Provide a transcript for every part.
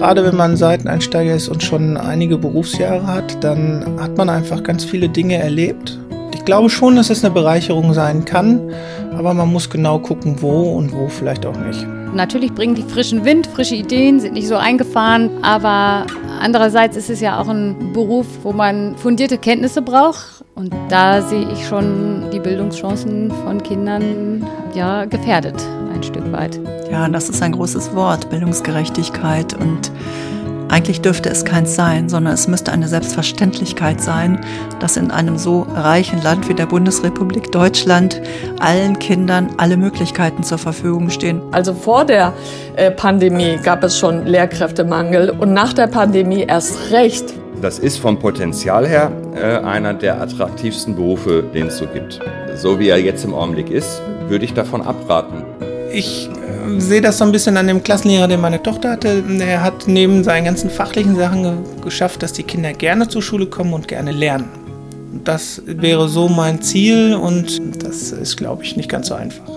Gerade wenn man Seiteneinsteiger ist und schon einige Berufsjahre hat, dann hat man einfach ganz viele Dinge erlebt. Ich glaube schon, dass es eine Bereicherung sein kann, aber man muss genau gucken, wo und wo vielleicht auch nicht. Natürlich bringen die frischen Wind, frische Ideen, sind nicht so eingefahren, aber andererseits ist es ja auch ein Beruf, wo man fundierte Kenntnisse braucht und da sehe ich schon die Bildungschancen von Kindern ja gefährdet ein Stück weit. Ja, das ist ein großes Wort, Bildungsgerechtigkeit und eigentlich dürfte es keins sein, sondern es müsste eine Selbstverständlichkeit sein, dass in einem so reichen Land wie der Bundesrepublik Deutschland allen Kindern alle Möglichkeiten zur Verfügung stehen. Also vor der äh, Pandemie gab es schon Lehrkräftemangel und nach der Pandemie erst recht. Das ist vom Potenzial her äh, einer der attraktivsten Berufe, den es so gibt. So wie er jetzt im Augenblick ist, würde ich davon abraten. Ich sehe das so ein bisschen an dem Klassenlehrer, den meine Tochter hatte. Er hat neben seinen ganzen fachlichen Sachen ge geschafft, dass die Kinder gerne zur Schule kommen und gerne lernen. Das wäre so mein Ziel und das ist, glaube ich, nicht ganz so einfach.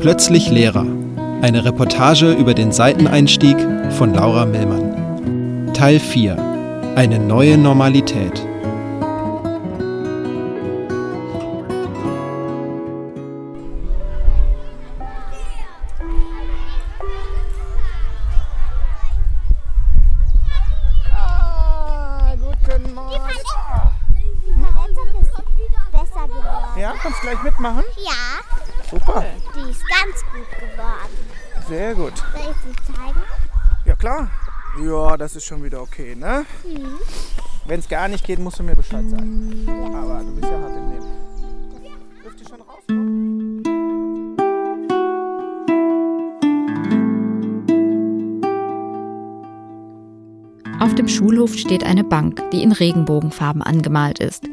Plötzlich Lehrer. Eine Reportage über den Seiteneinstieg von Laura Millmann. Teil 4. Eine neue Normalität. Gleich mitmachen? Ja. Super. Die ist ganz gut geworden. Sehr gut. Soll ich sie zeigen? Ja, klar. Ja, das ist schon wieder okay, ne? Mhm. Wenn es gar nicht geht, musst du mir Bescheid sagen. Ja. Aber du bist ja hart im Nehmen. Dürft ihr schon rauskommen? Auf dem Schulhof steht eine Bank, die in Regenbogenfarben angemalt ist.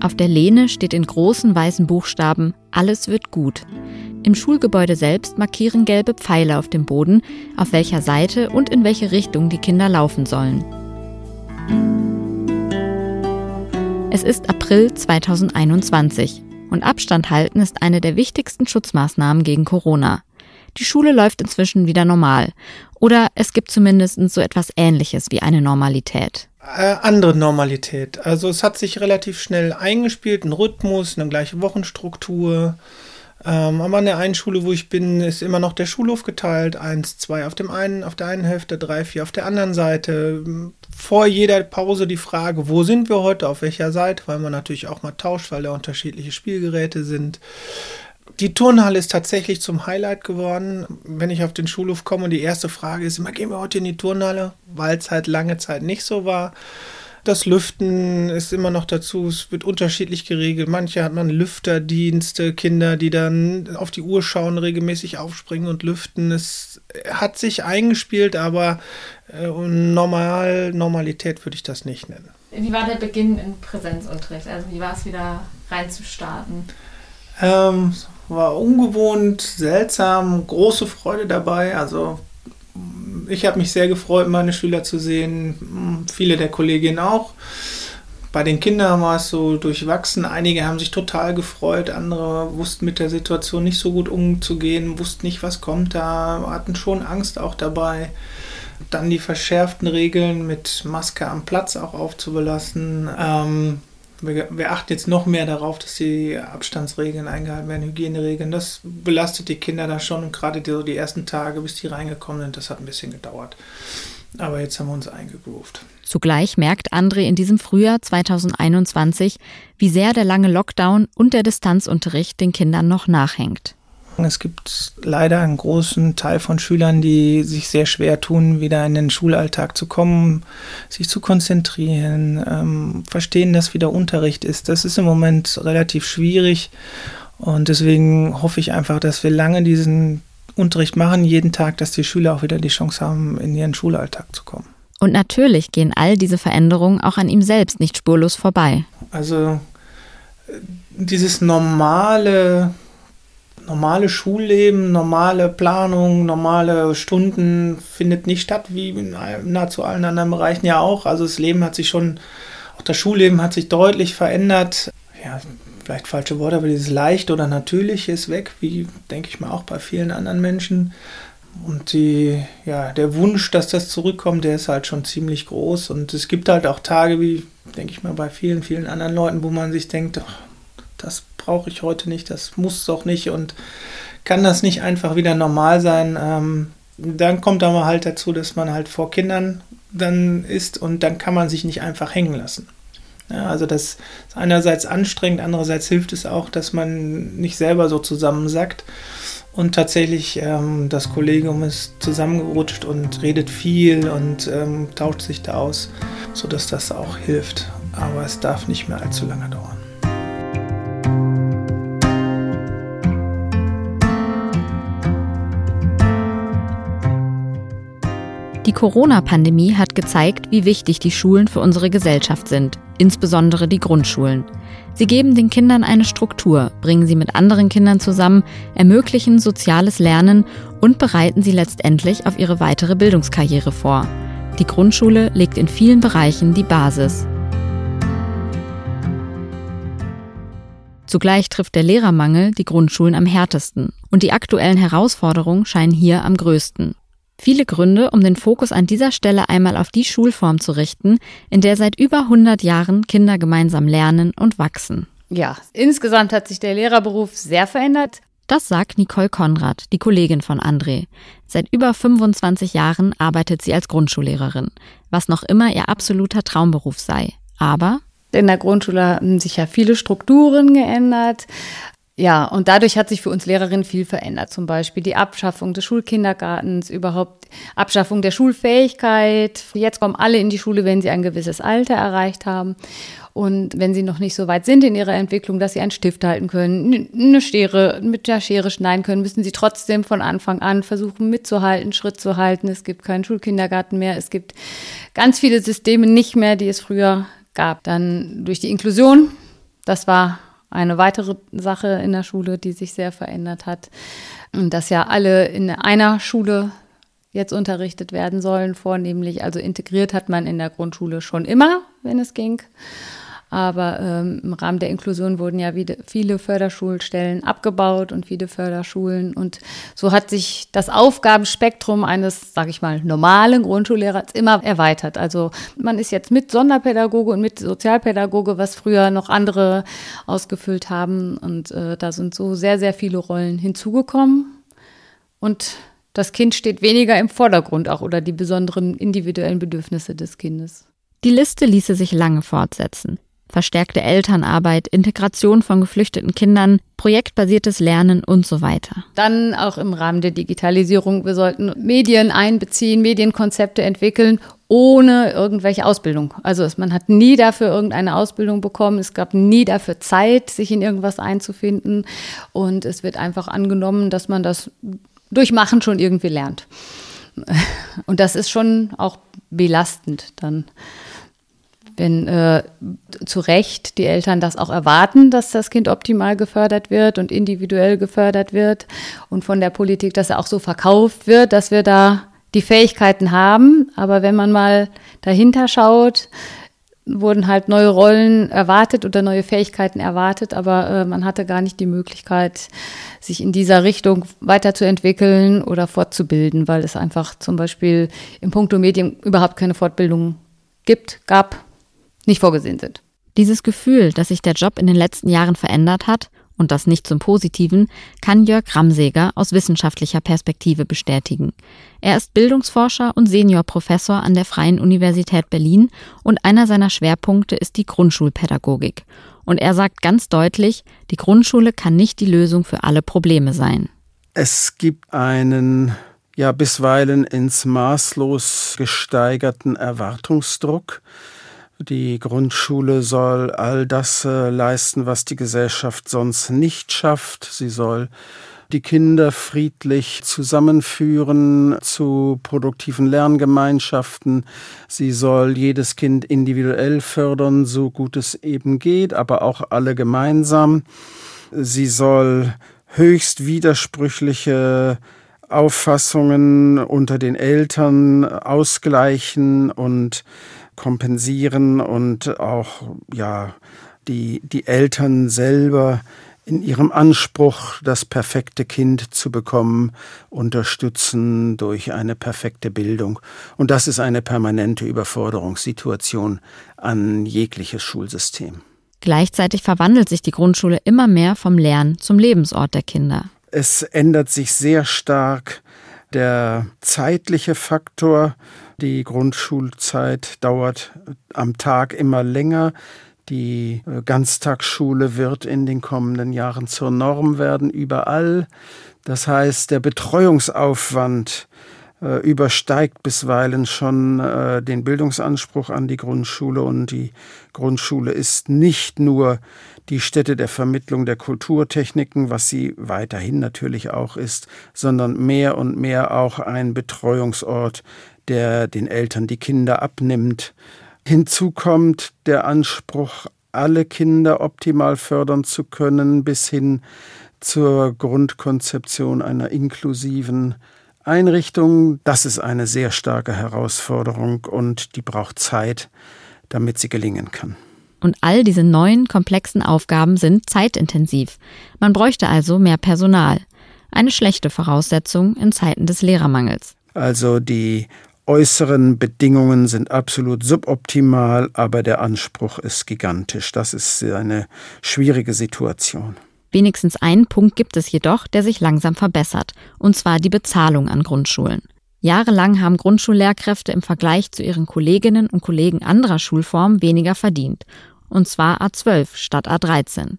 Auf der Lehne steht in großen weißen Buchstaben Alles wird gut. Im Schulgebäude selbst markieren gelbe Pfeile auf dem Boden, auf welcher Seite und in welche Richtung die Kinder laufen sollen. Es ist April 2021 und Abstand halten ist eine der wichtigsten Schutzmaßnahmen gegen Corona. Die Schule läuft inzwischen wieder normal. Oder es gibt zumindest so etwas Ähnliches wie eine Normalität. Äh, andere Normalität. Also es hat sich relativ schnell eingespielt, ein Rhythmus, eine gleiche Wochenstruktur. Ähm, aber an der einen Schule, wo ich bin, ist immer noch der Schulhof geteilt. Eins, zwei auf dem einen, auf der einen Hälfte, drei, vier auf der anderen Seite. Vor jeder Pause die Frage, wo sind wir heute, auf welcher Seite, weil man natürlich auch mal tauscht, weil da unterschiedliche Spielgeräte sind. Die Turnhalle ist tatsächlich zum Highlight geworden. Wenn ich auf den Schulhof komme und die erste Frage ist immer, gehen wir heute in die Turnhalle, weil es halt lange Zeit nicht so war. Das Lüften ist immer noch dazu, es wird unterschiedlich geregelt. Manche hat man Lüfterdienste, Kinder, die dann auf die Uhr schauen, regelmäßig aufspringen und lüften. Es hat sich eingespielt, aber äh, normal, Normalität würde ich das nicht nennen. Wie war der Beginn im Präsenzunterricht? Also wie war es wieder reinzustarten? Ähm, war ungewohnt, seltsam, große Freude dabei. Also ich habe mich sehr gefreut, meine Schüler zu sehen, viele der Kolleginnen auch. Bei den Kindern war es so durchwachsen. Einige haben sich total gefreut, andere wussten mit der Situation nicht so gut umzugehen, wussten nicht, was kommt da, hatten schon Angst auch dabei. Dann die verschärften Regeln mit Maske am Platz auch aufzubelassen. Ähm, wir, wir, achten jetzt noch mehr darauf, dass die Abstandsregeln eingehalten werden, Hygieneregeln. Das belastet die Kinder da schon und gerade die, die ersten Tage, bis die reingekommen sind, das hat ein bisschen gedauert. Aber jetzt haben wir uns eingegroovt. Zugleich merkt André in diesem Frühjahr 2021, wie sehr der lange Lockdown und der Distanzunterricht den Kindern noch nachhängt. Es gibt leider einen großen Teil von Schülern, die sich sehr schwer tun, wieder in den Schulalltag zu kommen, sich zu konzentrieren, ähm, verstehen, dass wieder Unterricht ist. Das ist im Moment relativ schwierig und deswegen hoffe ich einfach, dass wir lange diesen Unterricht machen, jeden Tag, dass die Schüler auch wieder die Chance haben, in ihren Schulalltag zu kommen. Und natürlich gehen all diese Veränderungen auch an ihm selbst nicht spurlos vorbei. Also äh, dieses normale normale Schulleben, normale Planung, normale Stunden findet nicht statt, wie in nahezu allen anderen Bereichen ja auch. Also das Leben hat sich schon, auch das Schulleben hat sich deutlich verändert. Ja, vielleicht falsche Worte, aber dieses leicht oder natürliche ist weg, wie denke ich mal auch bei vielen anderen Menschen. Und die, ja, der Wunsch, dass das zurückkommt, der ist halt schon ziemlich groß. Und es gibt halt auch Tage, wie, denke ich mal, bei vielen, vielen anderen Leuten, wo man sich denkt, ach, das brauche ich heute nicht, das muss doch nicht und kann das nicht einfach wieder normal sein. Ähm, dann kommt aber halt dazu, dass man halt vor Kindern dann ist und dann kann man sich nicht einfach hängen lassen. Ja, also das ist einerseits anstrengend, andererseits hilft es auch, dass man nicht selber so zusammensackt. Und tatsächlich, ähm, das Kollegium ist zusammengerutscht und redet viel und ähm, tauscht sich da aus, sodass das auch hilft. Aber es darf nicht mehr allzu lange dauern. Die Corona-Pandemie hat gezeigt, wie wichtig die Schulen für unsere Gesellschaft sind, insbesondere die Grundschulen. Sie geben den Kindern eine Struktur, bringen sie mit anderen Kindern zusammen, ermöglichen soziales Lernen und bereiten sie letztendlich auf ihre weitere Bildungskarriere vor. Die Grundschule legt in vielen Bereichen die Basis. Zugleich trifft der Lehrermangel die Grundschulen am härtesten und die aktuellen Herausforderungen scheinen hier am größten. Viele Gründe, um den Fokus an dieser Stelle einmal auf die Schulform zu richten, in der seit über 100 Jahren Kinder gemeinsam lernen und wachsen. Ja, insgesamt hat sich der Lehrerberuf sehr verändert. Das sagt Nicole Konrad, die Kollegin von André. Seit über 25 Jahren arbeitet sie als Grundschullehrerin, was noch immer ihr absoluter Traumberuf sei. Aber in der Grundschule haben sich ja viele Strukturen geändert. Ja, und dadurch hat sich für uns Lehrerinnen viel verändert. Zum Beispiel die Abschaffung des Schulkindergartens, überhaupt Abschaffung der Schulfähigkeit. Jetzt kommen alle in die Schule, wenn sie ein gewisses Alter erreicht haben. Und wenn sie noch nicht so weit sind in ihrer Entwicklung, dass sie einen Stift halten können, eine Schere, mit der Schere schneiden können, müssen sie trotzdem von Anfang an versuchen mitzuhalten, Schritt zu halten. Es gibt keinen Schulkindergarten mehr. Es gibt ganz viele Systeme nicht mehr, die es früher gab. Dann durch die Inklusion, das war eine weitere Sache in der Schule, die sich sehr verändert hat. Dass ja alle in einer Schule jetzt unterrichtet werden sollen, vornehmlich. Also integriert hat man in der Grundschule schon immer, wenn es ging. Aber ähm, im Rahmen der Inklusion wurden ja wieder viele Förderschulstellen abgebaut und viele Förderschulen. Und so hat sich das Aufgabenspektrum eines, sage ich mal, normalen Grundschullehrers immer erweitert. Also man ist jetzt mit Sonderpädagoge und mit Sozialpädagoge, was früher noch andere ausgefüllt haben. Und äh, da sind so sehr, sehr viele Rollen hinzugekommen. Und das Kind steht weniger im Vordergrund auch oder die besonderen individuellen Bedürfnisse des Kindes. Die Liste ließe sich lange fortsetzen verstärkte Elternarbeit, Integration von geflüchteten Kindern, projektbasiertes Lernen und so weiter. Dann auch im Rahmen der Digitalisierung, wir sollten Medien einbeziehen, Medienkonzepte entwickeln, ohne irgendwelche Ausbildung. Also man hat nie dafür irgendeine Ausbildung bekommen, es gab nie dafür Zeit, sich in irgendwas einzufinden und es wird einfach angenommen, dass man das durch Machen schon irgendwie lernt. Und das ist schon auch belastend dann wenn äh, zu Recht die Eltern das auch erwarten, dass das Kind optimal gefördert wird und individuell gefördert wird und von der Politik, dass er auch so verkauft wird, dass wir da die Fähigkeiten haben. Aber wenn man mal dahinter schaut, wurden halt neue Rollen erwartet oder neue Fähigkeiten erwartet, aber äh, man hatte gar nicht die Möglichkeit, sich in dieser Richtung weiterzuentwickeln oder fortzubilden, weil es einfach zum Beispiel im Punkto Medien überhaupt keine Fortbildung gibt, gab nicht vorgesehen sind. Dieses Gefühl, dass sich der Job in den letzten Jahren verändert hat, und das nicht zum Positiven, kann Jörg Ramseger aus wissenschaftlicher Perspektive bestätigen. Er ist Bildungsforscher und Seniorprofessor an der Freien Universität Berlin und einer seiner Schwerpunkte ist die Grundschulpädagogik. Und er sagt ganz deutlich, die Grundschule kann nicht die Lösung für alle Probleme sein. Es gibt einen ja bisweilen ins Maßlos gesteigerten Erwartungsdruck, die Grundschule soll all das äh, leisten, was die Gesellschaft sonst nicht schafft. Sie soll die Kinder friedlich zusammenführen zu produktiven Lerngemeinschaften. Sie soll jedes Kind individuell fördern, so gut es eben geht, aber auch alle gemeinsam. Sie soll höchst widersprüchliche Auffassungen unter den Eltern ausgleichen und kompensieren und auch ja die, die Eltern selber in ihrem Anspruch, das perfekte Kind zu bekommen, unterstützen durch eine perfekte Bildung. Und das ist eine permanente Überforderungssituation an jegliches Schulsystem. Gleichzeitig verwandelt sich die Grundschule immer mehr vom Lern zum Lebensort der Kinder. Es ändert sich sehr stark der zeitliche Faktor. Die Grundschulzeit dauert am Tag immer länger. Die äh, Ganztagsschule wird in den kommenden Jahren zur Norm werden, überall. Das heißt, der Betreuungsaufwand äh, übersteigt bisweilen schon äh, den Bildungsanspruch an die Grundschule und die Grundschule ist nicht nur die Stätte der Vermittlung der Kulturtechniken, was sie weiterhin natürlich auch ist, sondern mehr und mehr auch ein Betreuungsort, der den Eltern die Kinder abnimmt, Hinzu kommt der Anspruch, alle Kinder optimal fördern zu können, bis hin zur Grundkonzeption einer inklusiven Einrichtung. Das ist eine sehr starke Herausforderung und die braucht Zeit, damit sie gelingen kann. Und all diese neuen, komplexen Aufgaben sind zeitintensiv. Man bräuchte also mehr Personal. Eine schlechte Voraussetzung in Zeiten des Lehrermangels. Also die äußeren Bedingungen sind absolut suboptimal, aber der Anspruch ist gigantisch. Das ist eine schwierige Situation. Wenigstens einen Punkt gibt es jedoch, der sich langsam verbessert, und zwar die Bezahlung an Grundschulen. Jahrelang haben Grundschullehrkräfte im Vergleich zu ihren Kolleginnen und Kollegen anderer Schulformen weniger verdient, und zwar A12 statt A13.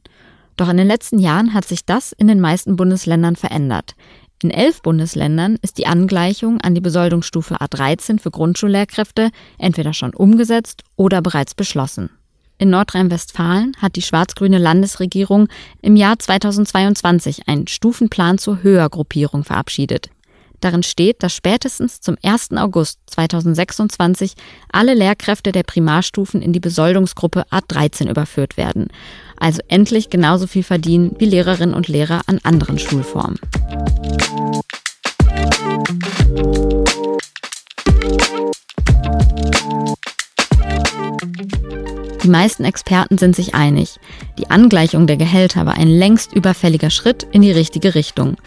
Doch in den letzten Jahren hat sich das in den meisten Bundesländern verändert. In elf Bundesländern ist die Angleichung an die Besoldungsstufe A13 für Grundschullehrkräfte entweder schon umgesetzt oder bereits beschlossen. In Nordrhein-Westfalen hat die schwarz-grüne Landesregierung im Jahr 2022 einen Stufenplan zur Höhergruppierung verabschiedet. Darin steht, dass spätestens zum 1. August 2026 alle Lehrkräfte der Primarstufen in die Besoldungsgruppe A13 überführt werden. Also endlich genauso viel verdienen wie Lehrerinnen und Lehrer an anderen Schulformen. Die meisten Experten sind sich einig. Die Angleichung der Gehälter war ein längst überfälliger Schritt in die richtige Richtung.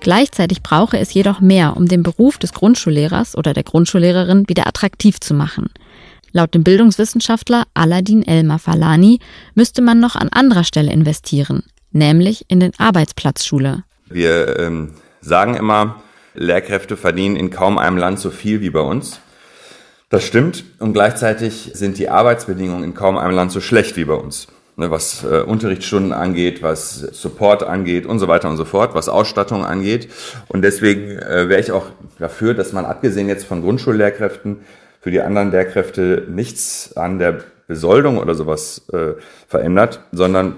Gleichzeitig brauche es jedoch mehr, um den Beruf des Grundschullehrers oder der Grundschullehrerin wieder attraktiv zu machen. Laut dem Bildungswissenschaftler Aladin Elmar Falani müsste man noch an anderer Stelle investieren, nämlich in den Arbeitsplatzschule. Wir ähm, sagen immer, Lehrkräfte verdienen in kaum einem Land so viel wie bei uns. Das stimmt und gleichzeitig sind die Arbeitsbedingungen in kaum einem Land so schlecht wie bei uns. Ne, was äh, Unterrichtsstunden angeht, was Support angeht und so weiter und so fort, was Ausstattung angeht. Und deswegen äh, wäre ich auch dafür, dass man abgesehen jetzt von Grundschullehrkräften für die anderen Lehrkräfte nichts an der Besoldung oder sowas äh, verändert, sondern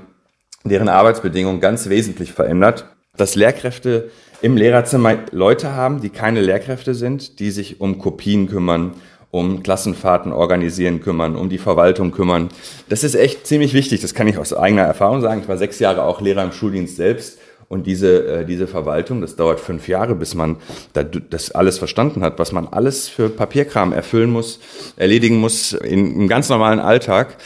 deren Arbeitsbedingungen ganz wesentlich verändert. Dass Lehrkräfte im Lehrerzimmer Leute haben, die keine Lehrkräfte sind, die sich um Kopien kümmern, um Klassenfahrten organisieren kümmern, um die Verwaltung kümmern. Das ist echt ziemlich wichtig. Das kann ich aus eigener Erfahrung sagen. Ich war sechs Jahre auch Lehrer im Schuldienst selbst. Und diese, äh, diese Verwaltung, das dauert fünf Jahre, bis man das alles verstanden hat, was man alles für Papierkram erfüllen muss, erledigen muss in, im ganz normalen Alltag.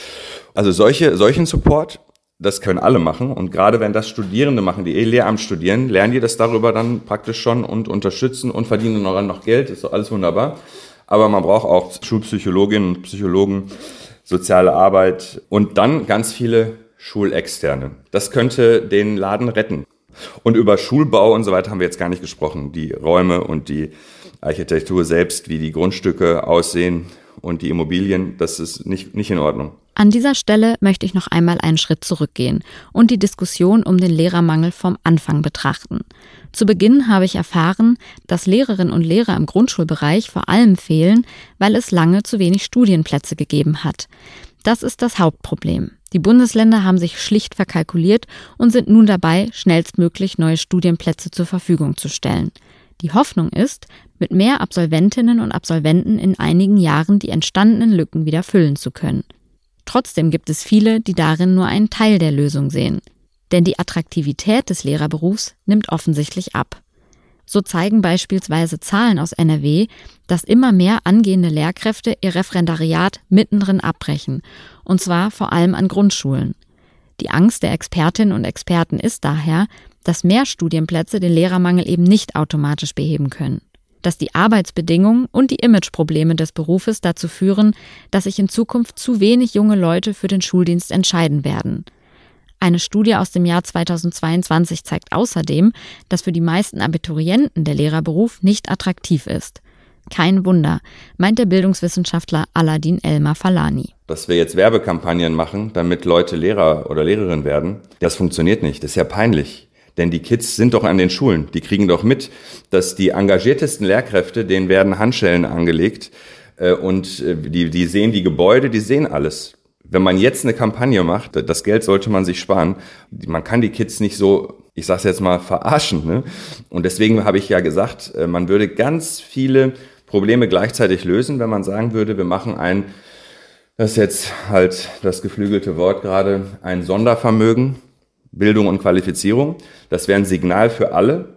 Also solche, solchen Support, das können alle machen. Und gerade wenn das Studierende machen, die eh Lehramt studieren, lernen die das darüber dann praktisch schon und unterstützen und verdienen noch, noch Geld. Ist doch alles wunderbar aber man braucht auch Schulpsychologinnen und Psychologen, soziale Arbeit und dann ganz viele Schulexterne. Das könnte den Laden retten. Und über Schulbau und so weiter haben wir jetzt gar nicht gesprochen. Die Räume und die Architektur selbst, wie die Grundstücke aussehen und die Immobilien, das ist nicht, nicht in Ordnung. An dieser Stelle möchte ich noch einmal einen Schritt zurückgehen und die Diskussion um den Lehrermangel vom Anfang betrachten. Zu Beginn habe ich erfahren, dass Lehrerinnen und Lehrer im Grundschulbereich vor allem fehlen, weil es lange zu wenig Studienplätze gegeben hat. Das ist das Hauptproblem. Die Bundesländer haben sich schlicht verkalkuliert und sind nun dabei, schnellstmöglich neue Studienplätze zur Verfügung zu stellen. Die Hoffnung ist, mit mehr Absolventinnen und Absolventen in einigen Jahren die entstandenen Lücken wieder füllen zu können. Trotzdem gibt es viele, die darin nur einen Teil der Lösung sehen. Denn die Attraktivität des Lehrerberufs nimmt offensichtlich ab. So zeigen beispielsweise Zahlen aus NRW, dass immer mehr angehende Lehrkräfte ihr Referendariat mittendrin abbrechen, und zwar vor allem an Grundschulen. Die Angst der Expertinnen und Experten ist daher, dass mehr Studienplätze den Lehrermangel eben nicht automatisch beheben können. Dass die Arbeitsbedingungen und die Imageprobleme des Berufes dazu führen, dass sich in Zukunft zu wenig junge Leute für den Schuldienst entscheiden werden. Eine Studie aus dem Jahr 2022 zeigt außerdem, dass für die meisten Abiturienten der Lehrerberuf nicht attraktiv ist. Kein Wunder, meint der Bildungswissenschaftler Aladin Elmar Falani. Dass wir jetzt Werbekampagnen machen, damit Leute Lehrer oder Lehrerin werden, das funktioniert nicht. Das ist ja peinlich. Denn die Kids sind doch an den Schulen. Die kriegen doch mit, dass die engagiertesten Lehrkräfte, denen werden Handschellen angelegt äh, und äh, die, die sehen die Gebäude, die sehen alles. Wenn man jetzt eine Kampagne macht, das Geld sollte man sich sparen. Man kann die Kids nicht so, ich sag's jetzt mal, verarschen. Ne? Und deswegen habe ich ja gesagt, äh, man würde ganz viele Probleme gleichzeitig lösen, wenn man sagen würde, wir machen ein, das ist jetzt halt das geflügelte Wort gerade, ein Sondervermögen, Bildung und Qualifizierung. Das wäre ein Signal für alle,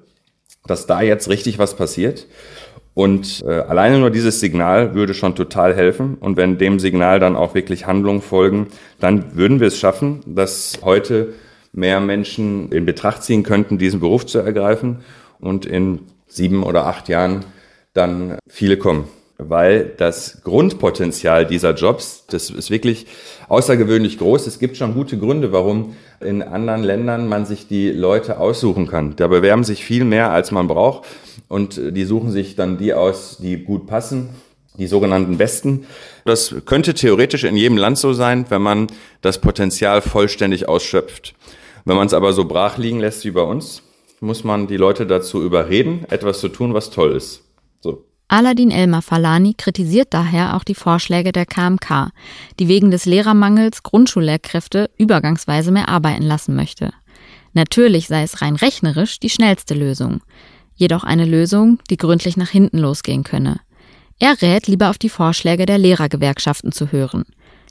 dass da jetzt richtig was passiert. Und äh, alleine nur dieses Signal würde schon total helfen. Und wenn dem Signal dann auch wirklich Handlungen folgen, dann würden wir es schaffen, dass heute mehr Menschen in Betracht ziehen könnten, diesen Beruf zu ergreifen und in sieben oder acht Jahren dann viele kommen. Weil das Grundpotenzial dieser Jobs, das ist wirklich außergewöhnlich groß. Es gibt schon gute Gründe, warum in anderen Ländern man sich die Leute aussuchen kann. Da bewerben sich viel mehr, als man braucht. Und die suchen sich dann die aus, die gut passen, die sogenannten Besten. Das könnte theoretisch in jedem Land so sein, wenn man das Potenzial vollständig ausschöpft. Wenn man es aber so brach liegen lässt wie bei uns, muss man die Leute dazu überreden, etwas zu tun, was toll ist. Aladin Elmar Falani kritisiert daher auch die Vorschläge der KMK, die wegen des Lehrermangels Grundschullehrkräfte übergangsweise mehr arbeiten lassen möchte. Natürlich sei es rein rechnerisch die schnellste Lösung, jedoch eine Lösung, die gründlich nach hinten losgehen könne. Er rät lieber auf die Vorschläge der Lehrergewerkschaften zu hören.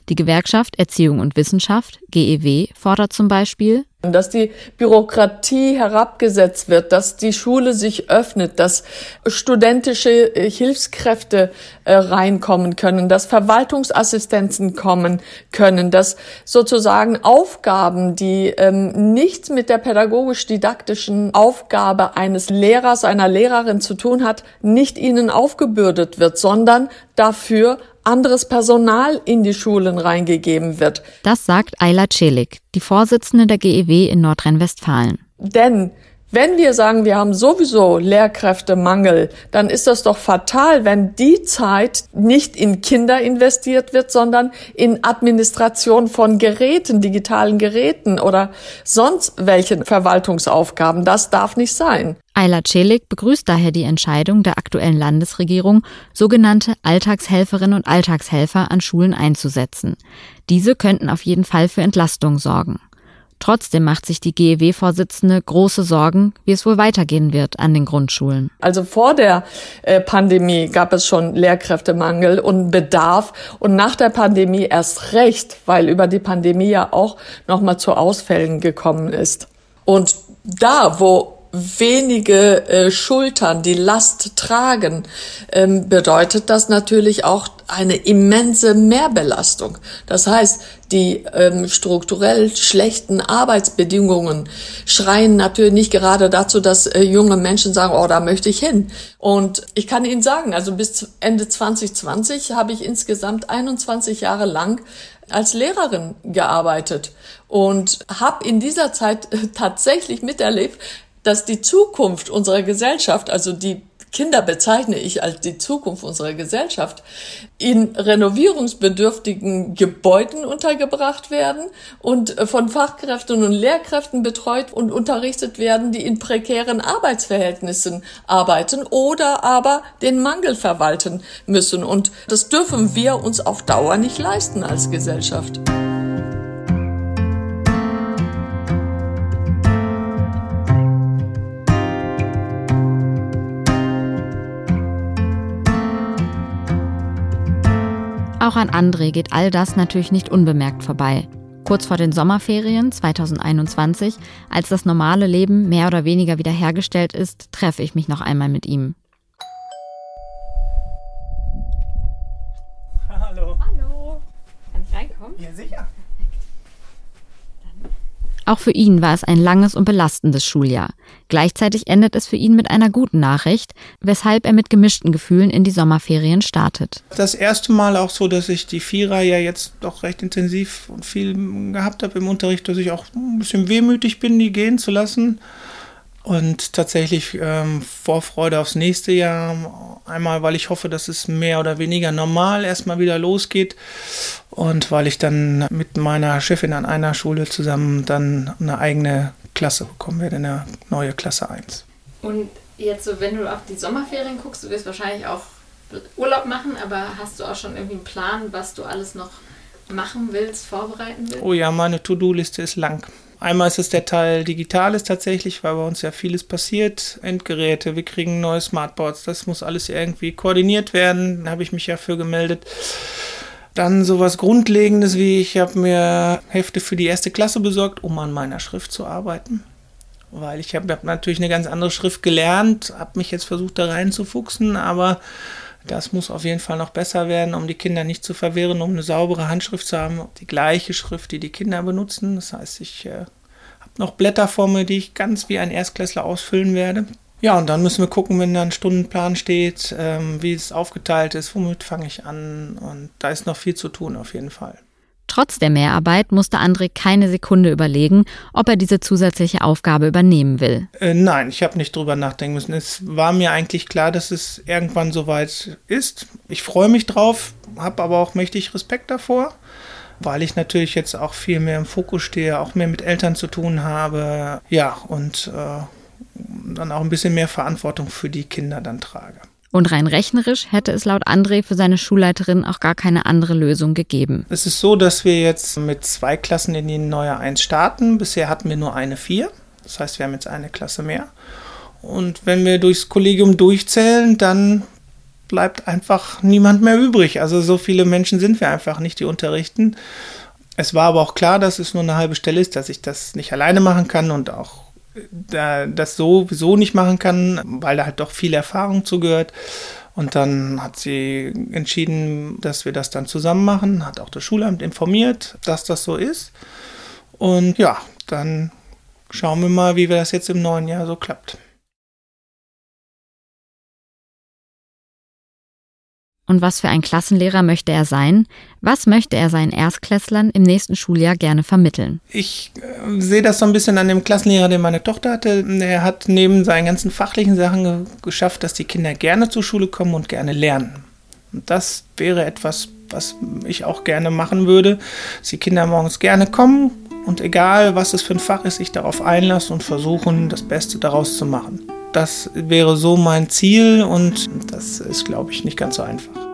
Die Gewerkschaft Erziehung und Wissenschaft, GEW, fordert zum Beispiel, dass die Bürokratie herabgesetzt wird, dass die Schule sich öffnet, dass studentische äh, Hilfskräfte äh, reinkommen können, dass Verwaltungsassistenzen kommen können, dass sozusagen Aufgaben, die ähm, nichts mit der pädagogisch-didaktischen Aufgabe eines Lehrers, einer Lehrerin zu tun hat, nicht ihnen aufgebürdet wird, sondern dafür anderes Personal in die Schulen reingegeben wird. Das sagt Ayla Celik, die Vorsitzende der GEW in Nordrhein-Westfalen. Denn wenn wir sagen, wir haben sowieso Lehrkräftemangel, dann ist das doch fatal, wenn die Zeit nicht in Kinder investiert wird, sondern in Administration von Geräten, digitalen Geräten oder sonst welchen Verwaltungsaufgaben. Das darf nicht sein. Ayla Celik begrüßt daher die Entscheidung der aktuellen Landesregierung, sogenannte Alltagshelferinnen und Alltagshelfer an Schulen einzusetzen. Diese könnten auf jeden Fall für Entlastung sorgen. Trotzdem macht sich die GEW-Vorsitzende große Sorgen, wie es wohl weitergehen wird an den Grundschulen. Also vor der äh, Pandemie gab es schon Lehrkräftemangel und Bedarf und nach der Pandemie erst recht, weil über die Pandemie ja auch nochmal zu Ausfällen gekommen ist. Und da, wo wenige äh, Schultern die Last tragen, ähm, bedeutet das natürlich auch eine immense Mehrbelastung. Das heißt, die ähm, strukturell schlechten Arbeitsbedingungen schreien natürlich nicht gerade dazu, dass äh, junge Menschen sagen, oh, da möchte ich hin. Und ich kann Ihnen sagen, also bis Ende 2020 habe ich insgesamt 21 Jahre lang als Lehrerin gearbeitet und habe in dieser Zeit äh, tatsächlich miterlebt, dass die Zukunft unserer Gesellschaft, also die Kinder bezeichne ich als die Zukunft unserer Gesellschaft, in renovierungsbedürftigen Gebäuden untergebracht werden und von Fachkräften und Lehrkräften betreut und unterrichtet werden, die in prekären Arbeitsverhältnissen arbeiten oder aber den Mangel verwalten müssen. Und das dürfen wir uns auf Dauer nicht leisten als Gesellschaft. Auch an André geht all das natürlich nicht unbemerkt vorbei. Kurz vor den Sommerferien 2021, als das normale Leben mehr oder weniger wiederhergestellt ist, treffe ich mich noch einmal mit ihm. Hallo. Hallo. Kann ich reinkommen? Ja, sicher. Auch für ihn war es ein langes und belastendes Schuljahr. Gleichzeitig endet es für ihn mit einer guten Nachricht, weshalb er mit gemischten Gefühlen in die Sommerferien startet. Das erste Mal auch so, dass ich die Vierer ja jetzt doch recht intensiv und viel gehabt habe im Unterricht, dass ich auch ein bisschen wehmütig bin, die gehen zu lassen. Und tatsächlich ähm, Vorfreude aufs nächste Jahr. Einmal, weil ich hoffe, dass es mehr oder weniger normal erstmal wieder losgeht. Und weil ich dann mit meiner Chefin an einer Schule zusammen dann eine eigene Klasse bekommen werde, eine neue Klasse 1. Und jetzt so, wenn du auf die Sommerferien guckst, du wirst wahrscheinlich auch Urlaub machen, aber hast du auch schon irgendwie einen Plan, was du alles noch machen willst, vorbereiten willst? Oh ja, meine To-Do-Liste ist lang. Einmal ist es der Teil Digitales tatsächlich, weil bei uns ja vieles passiert. Endgeräte, wir kriegen neue Smartboards, das muss alles irgendwie koordiniert werden. Da habe ich mich ja für gemeldet. Dann sowas Grundlegendes wie ich habe mir Hefte für die erste Klasse besorgt, um an meiner Schrift zu arbeiten. Weil ich habe hab natürlich eine ganz andere Schrift gelernt, habe mich jetzt versucht da reinzufuchsen, aber das muss auf jeden Fall noch besser werden, um die Kinder nicht zu verwirren, um eine saubere Handschrift zu haben. Die gleiche Schrift, die die Kinder benutzen. Das heißt, ich äh, habe noch Blätter vor mir, die ich ganz wie ein Erstklässler ausfüllen werde. Ja, und dann müssen wir gucken, wenn da ein Stundenplan steht, ähm, wie es aufgeteilt ist, womit fange ich an. Und da ist noch viel zu tun auf jeden Fall. Trotz der Mehrarbeit musste André keine Sekunde überlegen, ob er diese zusätzliche Aufgabe übernehmen will. Äh, nein, ich habe nicht drüber nachdenken müssen. Es war mir eigentlich klar, dass es irgendwann soweit ist. Ich freue mich drauf, habe aber auch mächtig Respekt davor, weil ich natürlich jetzt auch viel mehr im Fokus stehe, auch mehr mit Eltern zu tun habe. Ja, und äh, dann auch ein bisschen mehr Verantwortung für die Kinder dann trage. Und rein rechnerisch hätte es laut André für seine Schulleiterin auch gar keine andere Lösung gegeben. Es ist so, dass wir jetzt mit zwei Klassen in die neue 1 starten. Bisher hatten wir nur eine 4. Das heißt, wir haben jetzt eine Klasse mehr. Und wenn wir durchs Kollegium durchzählen, dann bleibt einfach niemand mehr übrig. Also so viele Menschen sind wir einfach nicht, die unterrichten. Es war aber auch klar, dass es nur eine halbe Stelle ist, dass ich das nicht alleine machen kann und auch das sowieso nicht machen kann, weil da halt doch viel Erfahrung zugehört. Und dann hat sie entschieden, dass wir das dann zusammen machen, hat auch das Schulamt informiert, dass das so ist. Und ja, dann schauen wir mal, wie wir das jetzt im neuen Jahr so klappt. Und was für ein Klassenlehrer möchte er sein? Was möchte er seinen Erstklässlern im nächsten Schuljahr gerne vermitteln? Ich äh, sehe das so ein bisschen an dem Klassenlehrer, den meine Tochter hatte. Er hat neben seinen ganzen fachlichen Sachen ge geschafft, dass die Kinder gerne zur Schule kommen und gerne lernen. Und das wäre etwas, was ich auch gerne machen würde, dass die Kinder morgens gerne kommen und egal, was es für ein Fach ist, sich darauf einlassen und versuchen, das Beste daraus zu machen. Das wäre so mein Ziel und das ist, glaube ich, nicht ganz so einfach.